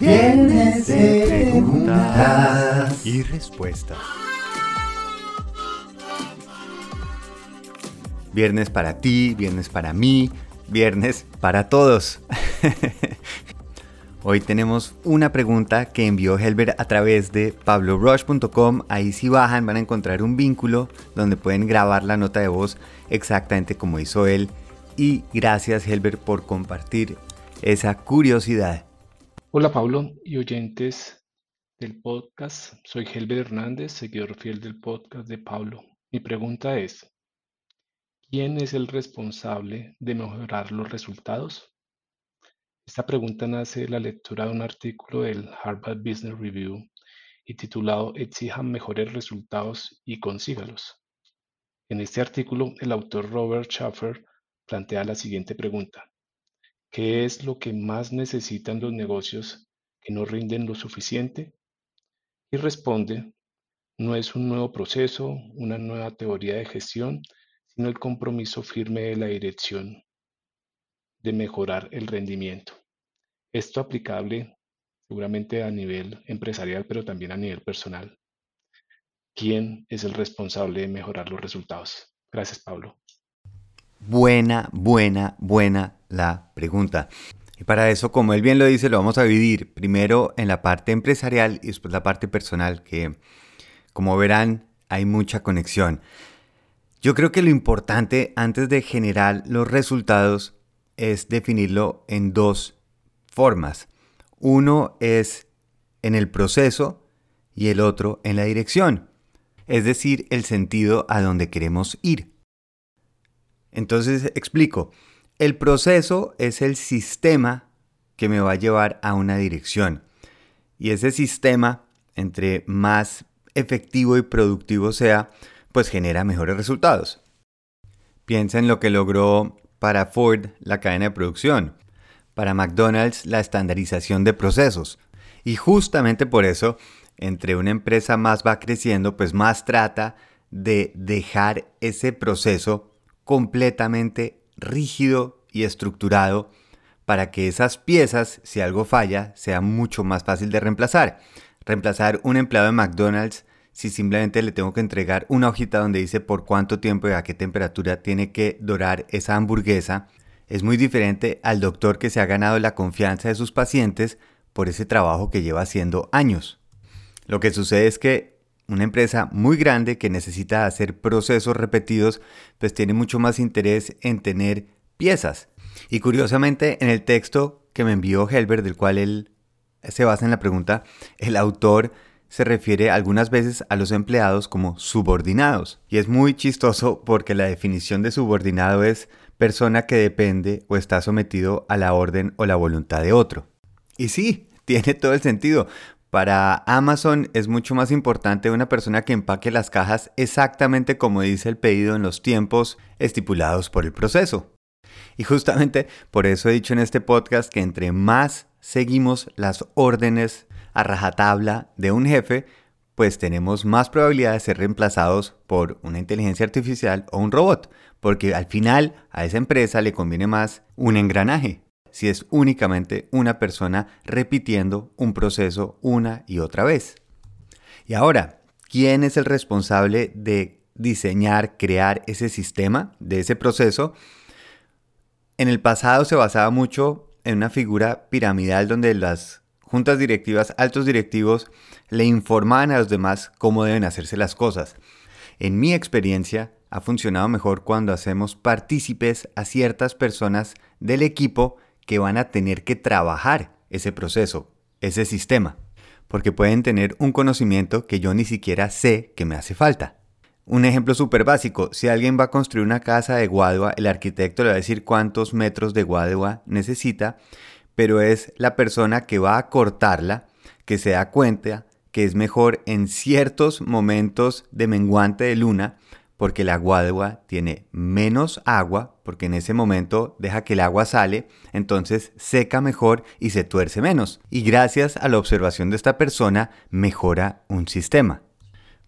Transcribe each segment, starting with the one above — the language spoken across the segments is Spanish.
Viernes de preguntas y respuestas. Viernes para ti, viernes para mí, viernes para todos. Hoy tenemos una pregunta que envió Helber a través de pablorush.com. Ahí si bajan van a encontrar un vínculo donde pueden grabar la nota de voz exactamente como hizo él. Y gracias Helber por compartir esa curiosidad. Hola Pablo y oyentes del podcast. Soy Helber Hernández, seguidor fiel del podcast de Pablo. Mi pregunta es, ¿quién es el responsable de mejorar los resultados? Esta pregunta nace de la lectura de un artículo del Harvard Business Review y titulado Exijan mejores resultados y consígalos. En este artículo, el autor Robert Schaffer plantea la siguiente pregunta. ¿Qué es lo que más necesitan los negocios que no rinden lo suficiente? Y responde, no es un nuevo proceso, una nueva teoría de gestión, sino el compromiso firme de la dirección de mejorar el rendimiento. Esto aplicable seguramente a nivel empresarial, pero también a nivel personal. ¿Quién es el responsable de mejorar los resultados? Gracias, Pablo. Buena, buena, buena la pregunta. Y para eso, como él bien lo dice, lo vamos a dividir primero en la parte empresarial y después la parte personal, que como verán hay mucha conexión. Yo creo que lo importante antes de generar los resultados es definirlo en dos formas. Uno es en el proceso y el otro en la dirección, es decir, el sentido a donde queremos ir. Entonces explico, el proceso es el sistema que me va a llevar a una dirección. Y ese sistema, entre más efectivo y productivo sea, pues genera mejores resultados. Piensa en lo que logró para Ford la cadena de producción, para McDonald's la estandarización de procesos. Y justamente por eso, entre una empresa más va creciendo, pues más trata de dejar ese proceso completamente rígido y estructurado para que esas piezas, si algo falla, sea mucho más fácil de reemplazar. Reemplazar un empleado de McDonald's si simplemente le tengo que entregar una hojita donde dice por cuánto tiempo y a qué temperatura tiene que dorar esa hamburguesa, es muy diferente al doctor que se ha ganado la confianza de sus pacientes por ese trabajo que lleva haciendo años. Lo que sucede es que una empresa muy grande que necesita hacer procesos repetidos, pues tiene mucho más interés en tener piezas. Y curiosamente, en el texto que me envió Helber, del cual él se basa en la pregunta, el autor se refiere algunas veces a los empleados como subordinados. Y es muy chistoso porque la definición de subordinado es persona que depende o está sometido a la orden o la voluntad de otro. Y sí, tiene todo el sentido, para Amazon es mucho más importante una persona que empaque las cajas exactamente como dice el pedido en los tiempos estipulados por el proceso. Y justamente por eso he dicho en este podcast que entre más seguimos las órdenes a rajatabla de un jefe, pues tenemos más probabilidad de ser reemplazados por una inteligencia artificial o un robot, porque al final a esa empresa le conviene más un engranaje, si es únicamente una persona repitiendo un proceso una y otra vez. Y ahora, ¿quién es el responsable de diseñar, crear ese sistema, de ese proceso? En el pasado se basaba mucho en una figura piramidal donde las juntas directivas, altos directivos, le informaban a los demás cómo deben hacerse las cosas. En mi experiencia, ha funcionado mejor cuando hacemos partícipes a ciertas personas del equipo que van a tener que trabajar ese proceso, ese sistema, porque pueden tener un conocimiento que yo ni siquiera sé que me hace falta. Un ejemplo súper básico, si alguien va a construir una casa de guadua, el arquitecto le va a decir cuántos metros de guadua necesita, pero es la persona que va a cortarla que se da cuenta que es mejor en ciertos momentos de menguante de luna porque la guadua tiene menos agua, porque en ese momento deja que el agua sale, entonces seca mejor y se tuerce menos. Y gracias a la observación de esta persona mejora un sistema.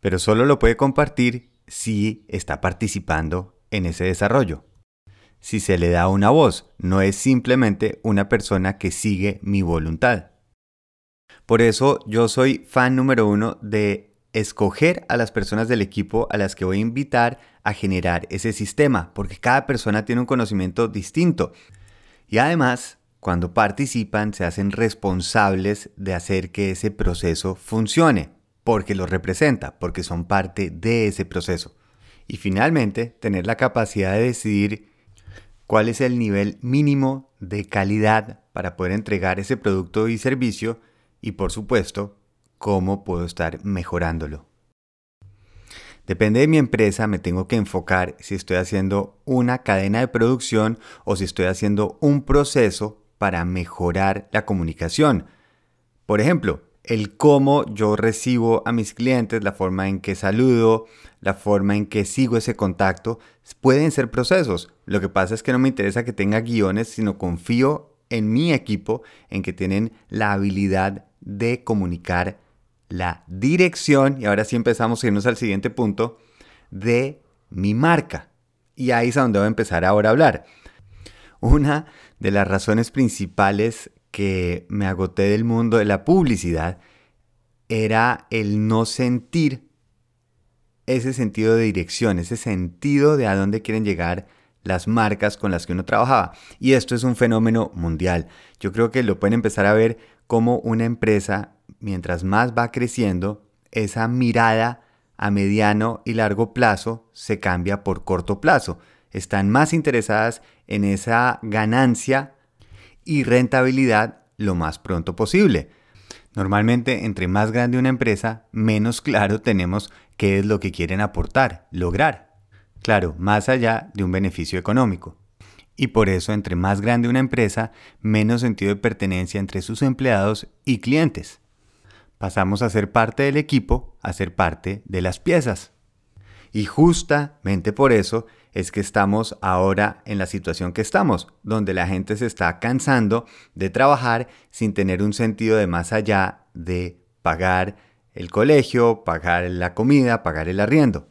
Pero solo lo puede compartir si está participando en ese desarrollo. Si se le da una voz, no es simplemente una persona que sigue mi voluntad. Por eso yo soy fan número uno de escoger a las personas del equipo a las que voy a invitar a generar ese sistema, porque cada persona tiene un conocimiento distinto. Y además, cuando participan, se hacen responsables de hacer que ese proceso funcione, porque lo representa, porque son parte de ese proceso. Y finalmente, tener la capacidad de decidir cuál es el nivel mínimo de calidad para poder entregar ese producto y servicio y por supuesto, cómo puedo estar mejorándolo. Depende de mi empresa, me tengo que enfocar si estoy haciendo una cadena de producción o si estoy haciendo un proceso para mejorar la comunicación. Por ejemplo, el cómo yo recibo a mis clientes, la forma en que saludo, la forma en que sigo ese contacto, pueden ser procesos. Lo que pasa es que no me interesa que tenga guiones, sino confío en mi equipo, en que tienen la habilidad de comunicar la dirección, y ahora sí empezamos a irnos al siguiente punto, de mi marca. Y ahí es a donde voy a empezar ahora a hablar. Una de las razones principales que me agoté del mundo de la publicidad era el no sentir ese sentido de dirección, ese sentido de a dónde quieren llegar las marcas con las que uno trabajaba. Y esto es un fenómeno mundial. Yo creo que lo pueden empezar a ver como una empresa mientras más va creciendo, esa mirada a mediano y largo plazo se cambia por corto plazo. Están más interesadas en esa ganancia y rentabilidad lo más pronto posible. Normalmente, entre más grande una empresa, menos claro tenemos qué es lo que quieren aportar, lograr. Claro, más allá de un beneficio económico. Y por eso, entre más grande una empresa, menos sentido de pertenencia entre sus empleados y clientes. Pasamos a ser parte del equipo a ser parte de las piezas. Y justamente por eso es que estamos ahora en la situación que estamos, donde la gente se está cansando de trabajar sin tener un sentido de más allá de pagar el colegio, pagar la comida, pagar el arriendo.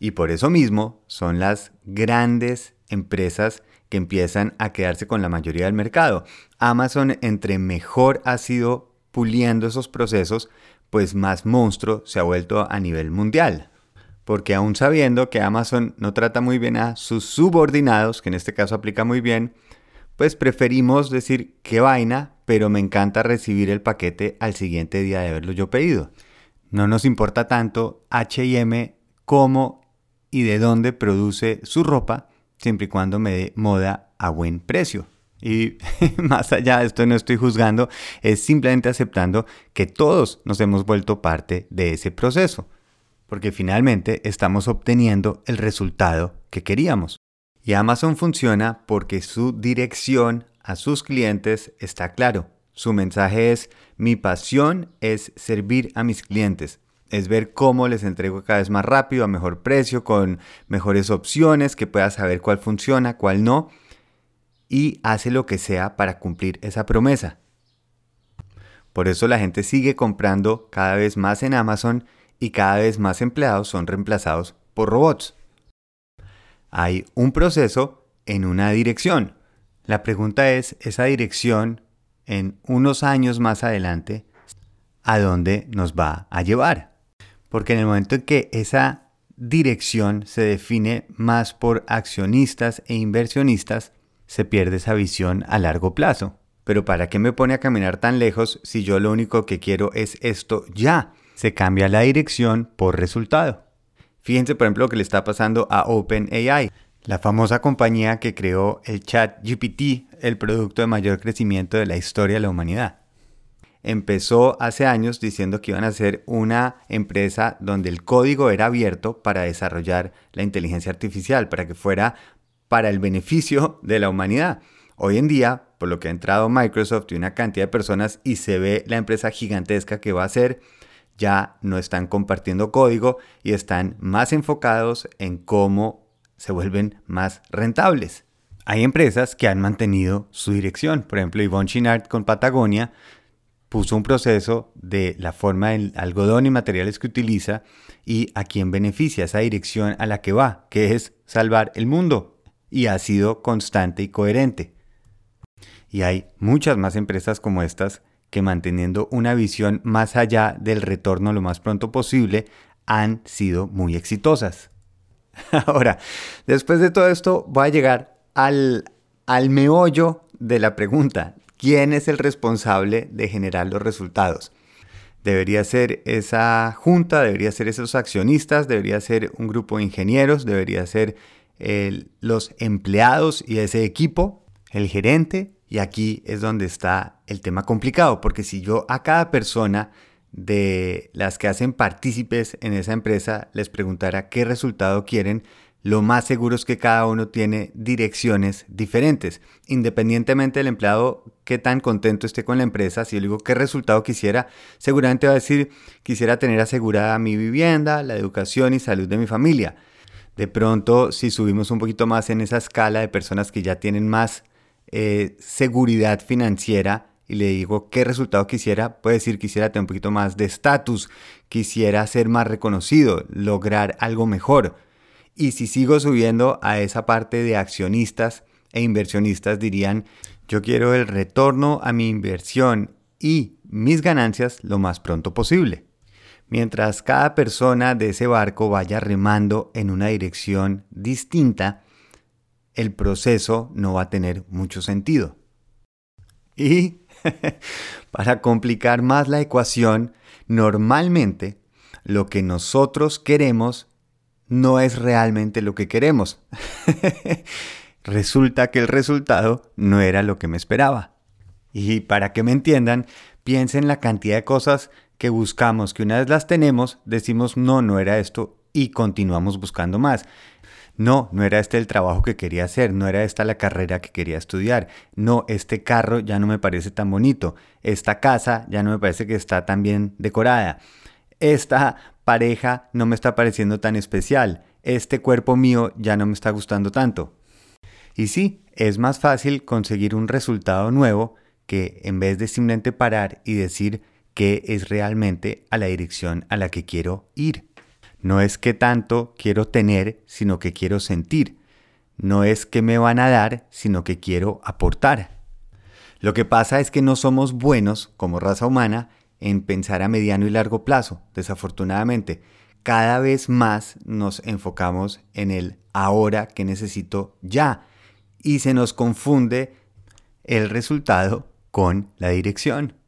Y por eso mismo son las grandes empresas que empiezan a quedarse con la mayoría del mercado. Amazon entre mejor ha sido puliendo esos procesos, pues más monstruo se ha vuelto a nivel mundial. Porque aún sabiendo que Amazon no trata muy bien a sus subordinados, que en este caso aplica muy bien, pues preferimos decir qué vaina, pero me encanta recibir el paquete al siguiente día de haberlo yo pedido. No nos importa tanto HM cómo y de dónde produce su ropa, siempre y cuando me dé moda a buen precio. Y más allá de esto no estoy juzgando, es simplemente aceptando que todos nos hemos vuelto parte de ese proceso, porque finalmente estamos obteniendo el resultado que queríamos. Y Amazon funciona porque su dirección a sus clientes está claro. Su mensaje es, mi pasión es servir a mis clientes, es ver cómo les entrego cada vez más rápido, a mejor precio, con mejores opciones, que pueda saber cuál funciona, cuál no y hace lo que sea para cumplir esa promesa. Por eso la gente sigue comprando cada vez más en Amazon y cada vez más empleados son reemplazados por robots. Hay un proceso en una dirección. La pregunta es, esa dirección en unos años más adelante, ¿a dónde nos va a llevar? Porque en el momento en que esa dirección se define más por accionistas e inversionistas, se pierde esa visión a largo plazo. Pero ¿para qué me pone a caminar tan lejos si yo lo único que quiero es esto ya? Se cambia la dirección por resultado. Fíjense por ejemplo lo que le está pasando a OpenAI, la famosa compañía que creó el chat GPT, el producto de mayor crecimiento de la historia de la humanidad. Empezó hace años diciendo que iban a ser una empresa donde el código era abierto para desarrollar la inteligencia artificial, para que fuera para el beneficio de la humanidad. Hoy en día, por lo que ha entrado Microsoft y una cantidad de personas y se ve la empresa gigantesca que va a ser, ya no están compartiendo código y están más enfocados en cómo se vuelven más rentables. Hay empresas que han mantenido su dirección. Por ejemplo, Yvonne Chinard con Patagonia puso un proceso de la forma del algodón y materiales que utiliza y a quién beneficia esa dirección a la que va, que es salvar el mundo, y ha sido constante y coherente. Y hay muchas más empresas como estas que manteniendo una visión más allá del retorno lo más pronto posible han sido muy exitosas. Ahora, después de todo esto, voy a llegar al, al meollo de la pregunta. ¿Quién es el responsable de generar los resultados? Debería ser esa junta, debería ser esos accionistas, debería ser un grupo de ingenieros, debería ser los empleados y ese equipo, el gerente. Y aquí es donde está el tema complicado, porque si yo a cada persona de las que hacen partícipes en esa empresa les preguntara qué resultado quieren, lo más seguro es que cada uno tiene direcciones diferentes. Independientemente del empleado qué tan contento esté con la empresa, si yo le digo qué resultado quisiera, seguramente va a decir quisiera tener asegurada mi vivienda, la educación y salud de mi familia. De pronto, si subimos un poquito más en esa escala de personas que ya tienen más eh, seguridad financiera y le digo qué resultado quisiera, puede decir quisiera tener un poquito más de estatus, quisiera ser más reconocido, lograr algo mejor. Y si sigo subiendo a esa parte de accionistas e inversionistas dirían, yo quiero el retorno a mi inversión y mis ganancias lo más pronto posible. Mientras cada persona de ese barco vaya remando en una dirección distinta, el proceso no va a tener mucho sentido. Y para complicar más la ecuación, normalmente lo que nosotros queremos no es realmente lo que queremos. Resulta que el resultado no era lo que me esperaba. Y para que me entiendan, piensen la cantidad de cosas que buscamos, que una vez las tenemos, decimos no, no era esto y continuamos buscando más. No, no era este el trabajo que quería hacer, no era esta la carrera que quería estudiar, no, este carro ya no me parece tan bonito, esta casa ya no me parece que está tan bien decorada, esta pareja no me está pareciendo tan especial, este cuerpo mío ya no me está gustando tanto. Y sí, es más fácil conseguir un resultado nuevo que en vez de simplemente parar y decir qué es realmente a la dirección a la que quiero ir. No es que tanto quiero tener, sino que quiero sentir. No es que me van a dar, sino que quiero aportar. Lo que pasa es que no somos buenos como raza humana en pensar a mediano y largo plazo, desafortunadamente. Cada vez más nos enfocamos en el ahora que necesito ya y se nos confunde el resultado con la dirección.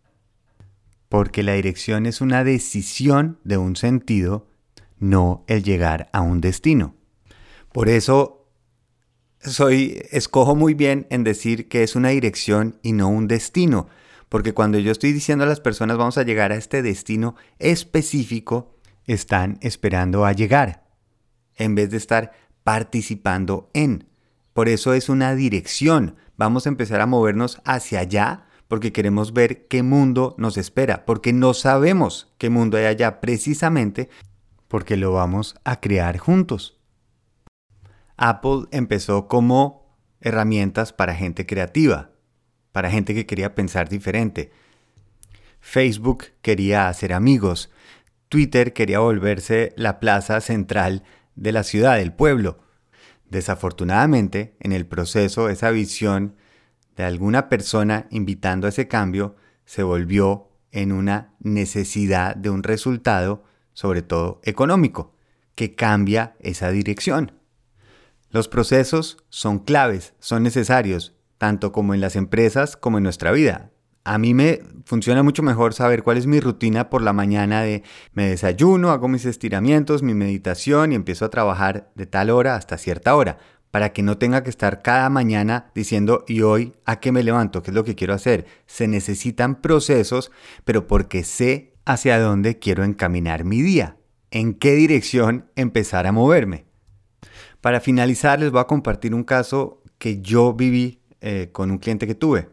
Porque la dirección es una decisión de un sentido, no el llegar a un destino. Por eso soy escojo muy bien en decir que es una dirección y no un destino, porque cuando yo estoy diciendo a las personas vamos a llegar a este destino específico, están esperando a llegar, en vez de estar participando en. Por eso es una dirección. Vamos a empezar a movernos hacia allá porque queremos ver qué mundo nos espera, porque no sabemos qué mundo hay allá precisamente porque lo vamos a crear juntos. Apple empezó como herramientas para gente creativa, para gente que quería pensar diferente. Facebook quería hacer amigos. Twitter quería volverse la plaza central de la ciudad, del pueblo. Desafortunadamente, en el proceso, esa visión de alguna persona invitando a ese cambio se volvió en una necesidad de un resultado, sobre todo económico, que cambia esa dirección. Los procesos son claves, son necesarios, tanto como en las empresas como en nuestra vida. A mí me funciona mucho mejor saber cuál es mi rutina por la mañana de me desayuno, hago mis estiramientos, mi meditación y empiezo a trabajar de tal hora hasta cierta hora, para que no tenga que estar cada mañana diciendo y hoy a qué me levanto, qué es lo que quiero hacer. Se necesitan procesos, pero porque sé hacia dónde quiero encaminar mi día, en qué dirección empezar a moverme. Para finalizar les voy a compartir un caso que yo viví eh, con un cliente que tuve.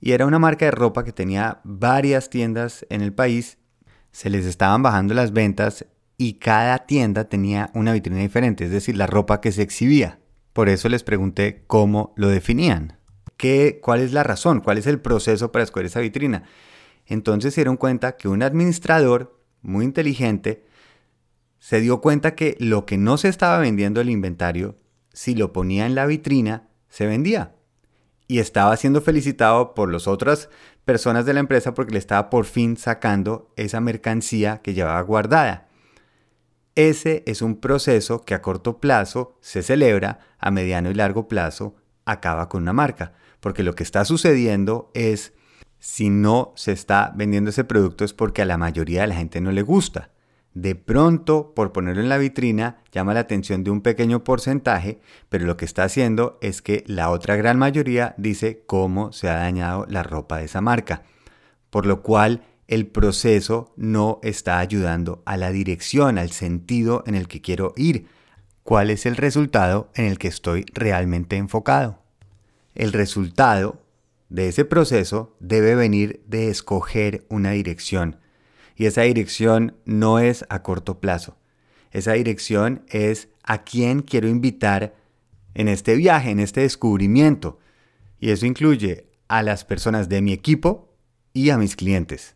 Y era una marca de ropa que tenía varias tiendas en el país. Se les estaban bajando las ventas y cada tienda tenía una vitrina diferente, es decir, la ropa que se exhibía. Por eso les pregunté cómo lo definían. ¿Qué, ¿Cuál es la razón? ¿Cuál es el proceso para escoger esa vitrina? Entonces se dieron cuenta que un administrador muy inteligente se dio cuenta que lo que no se estaba vendiendo el inventario, si lo ponía en la vitrina, se vendía y estaba siendo felicitado por las otras personas de la empresa porque le estaba por fin sacando esa mercancía que llevaba guardada. Ese es un proceso que a corto plazo se celebra, a mediano y largo plazo acaba con una marca, porque lo que está sucediendo es si no se está vendiendo ese producto es porque a la mayoría de la gente no le gusta. De pronto, por ponerlo en la vitrina, llama la atención de un pequeño porcentaje, pero lo que está haciendo es que la otra gran mayoría dice cómo se ha dañado la ropa de esa marca. Por lo cual, el proceso no está ayudando a la dirección, al sentido en el que quiero ir. ¿Cuál es el resultado en el que estoy realmente enfocado? El resultado de ese proceso debe venir de escoger una dirección y esa dirección no es a corto plazo. Esa dirección es a quién quiero invitar en este viaje, en este descubrimiento. Y eso incluye a las personas de mi equipo y a mis clientes.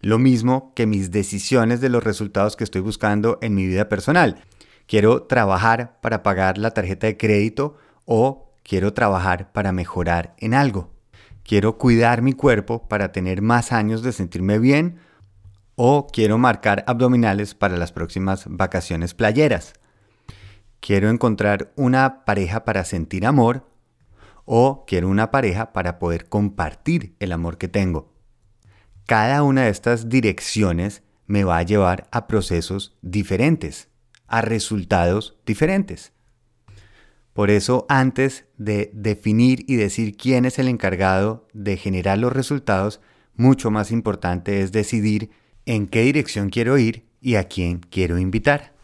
Lo mismo que mis decisiones de los resultados que estoy buscando en mi vida personal. Quiero trabajar para pagar la tarjeta de crédito o quiero trabajar para mejorar en algo. Quiero cuidar mi cuerpo para tener más años de sentirme bien o quiero marcar abdominales para las próximas vacaciones playeras. Quiero encontrar una pareja para sentir amor o quiero una pareja para poder compartir el amor que tengo. Cada una de estas direcciones me va a llevar a procesos diferentes, a resultados diferentes. Por eso, antes de definir y decir quién es el encargado de generar los resultados, mucho más importante es decidir en qué dirección quiero ir y a quién quiero invitar.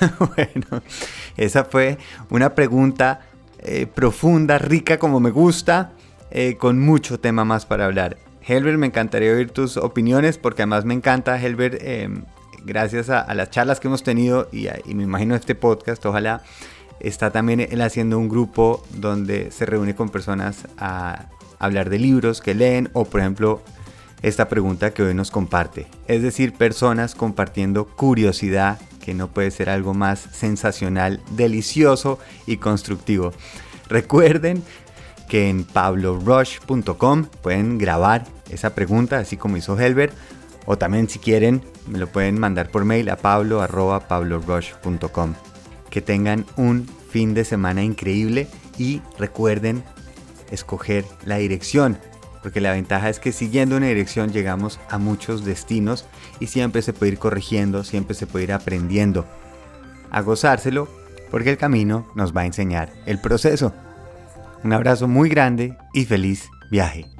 bueno, esa fue una pregunta eh, profunda, rica como me gusta, eh, con mucho tema más para hablar. Helber, me encantaría oír tus opiniones porque además me encanta, Helber, em, gracias a, las charlas que hemos tenido y, y, me imagino este podcast, ojalá está también él haciendo un grupo donde se reúne con personas a hablar de libros que leen o por ejemplo esta pregunta que hoy nos comparte. Es decir, personas compartiendo curiosidad, que no puede ser algo más sensacional, delicioso y constructivo. Recuerden que en pablorush.com pueden grabar esa pregunta, así como hizo Helbert, o también si quieren me lo pueden mandar por mail a pablo.pablorush.com. Que tengan un fin de semana increíble y recuerden escoger la dirección porque la ventaja es que siguiendo una dirección llegamos a muchos destinos y siempre se puede ir corrigiendo, siempre se puede ir aprendiendo. A gozárselo, porque el camino nos va a enseñar el proceso. Un abrazo muy grande y feliz viaje.